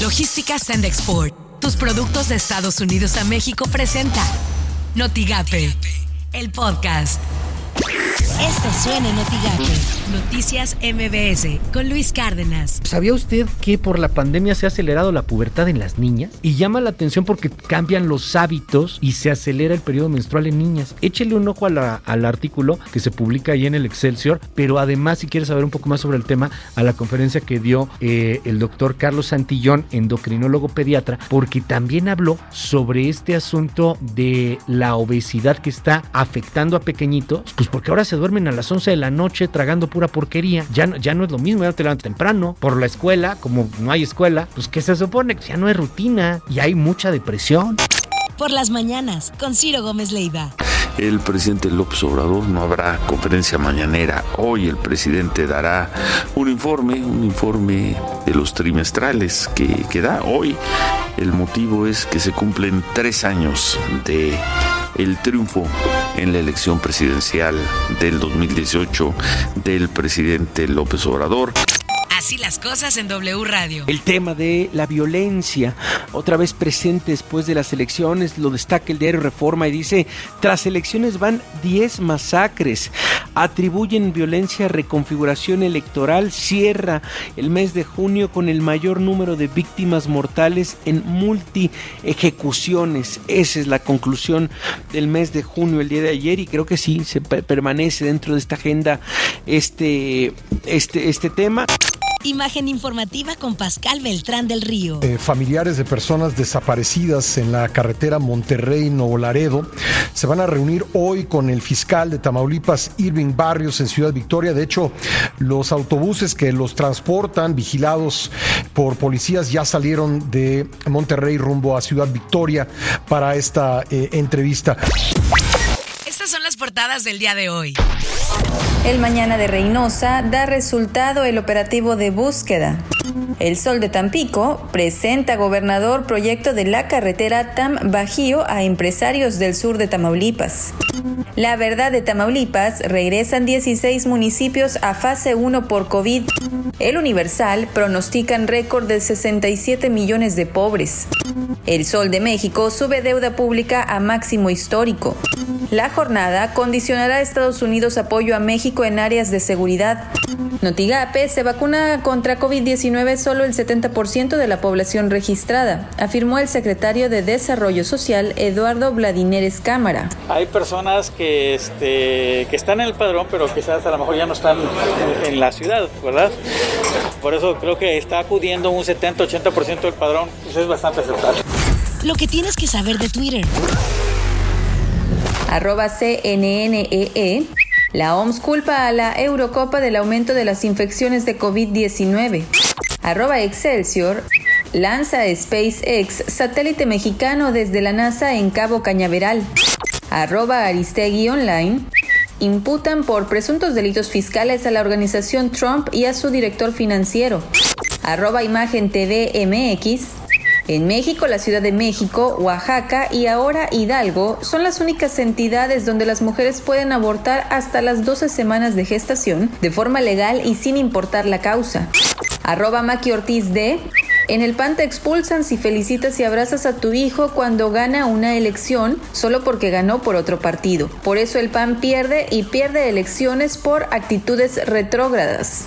Logística Send Export. Tus productos de Estados Unidos a México presenta Notigape, el podcast. Esto suena en Notigape. Noticias MBS con Luis Cárdenas. ¿Sabía usted que por la pandemia se ha acelerado la pubertad en las niñas? Y llama la atención porque cambian los hábitos y se acelera el periodo menstrual en niñas. Échele un ojo al artículo que se publica ahí en el Excelsior, pero además si quieres saber un poco más sobre el tema, a la conferencia que dio eh, el doctor Carlos Santillón, endocrinólogo pediatra, porque también habló sobre este asunto de la obesidad que está afectando a pequeñitos, pues porque ahora se duermen a las 11 de la noche tragando pura porquería. Ya, no, ya no es lo mismo, ya te levantas temprano por la escuela, como no hay escuela, pues que se supone que ya no hay rutina y hay mucha depresión. Por las mañanas, con Ciro Gómez Leiva el presidente López Obrador. No habrá conferencia mañanera. Hoy el presidente dará un informe, un informe de los trimestrales que, que da hoy. El motivo es que se cumplen tres años de el triunfo en la elección presidencial del 2018 del presidente López Obrador. Así las cosas en W Radio. El tema de la violencia, otra vez presente después de las elecciones, lo destaca el diario Reforma y dice, tras elecciones van 10 masacres, atribuyen violencia a reconfiguración electoral, cierra el mes de junio con el mayor número de víctimas mortales en multi ejecuciones. Esa es la conclusión del mes de junio, el día de ayer, y creo que sí, se permanece dentro de esta agenda este, este, este tema. Imagen informativa con Pascal Beltrán del Río. Eh, familiares de personas desaparecidas en la carretera Monterrey-Nuevo Laredo se van a reunir hoy con el fiscal de Tamaulipas, Irving Barrios, en Ciudad Victoria. De hecho, los autobuses que los transportan, vigilados por policías, ya salieron de Monterrey rumbo a Ciudad Victoria para esta eh, entrevista. Estas son las portadas del día de hoy. El mañana de Reynosa da resultado el operativo de búsqueda. El Sol de Tampico presenta gobernador proyecto de la carretera Tam Bajío a empresarios del sur de Tamaulipas. La verdad de Tamaulipas regresan 16 municipios a fase 1 por COVID. El Universal pronostican récord de 67 millones de pobres. El Sol de México sube deuda pública a máximo histórico. La jornada condicionará a Estados Unidos apoyo a México en áreas de seguridad. Notigape se vacuna contra COVID-19 solo el 70% de la población registrada, afirmó el secretario de Desarrollo Social Eduardo Vladineres Cámara. Hay personas que, este, que están en el padrón, pero quizás a lo mejor ya no están en la ciudad, ¿verdad? Por eso creo que está acudiendo un 70-80% del padrón, eso es bastante aceptable. Lo que tienes que saber de Twitter arroba CNNEE, e, la OMS culpa a la Eurocopa del aumento de las infecciones de COVID-19. Arroba Excelsior, lanza SpaceX, satélite mexicano desde la NASA en Cabo Cañaveral. Arroba Aristegui Online, imputan por presuntos delitos fiscales a la organización Trump y a su director financiero. Arroba Imagen TV MX, en México, la Ciudad de México, Oaxaca y ahora Hidalgo son las únicas entidades donde las mujeres pueden abortar hasta las 12 semanas de gestación de forma legal y sin importar la causa. Arroba Maki Ortiz de en el PAN te expulsan si felicitas y abrazas a tu hijo cuando gana una elección solo porque ganó por otro partido. Por eso el PAN pierde y pierde elecciones por actitudes retrógradas.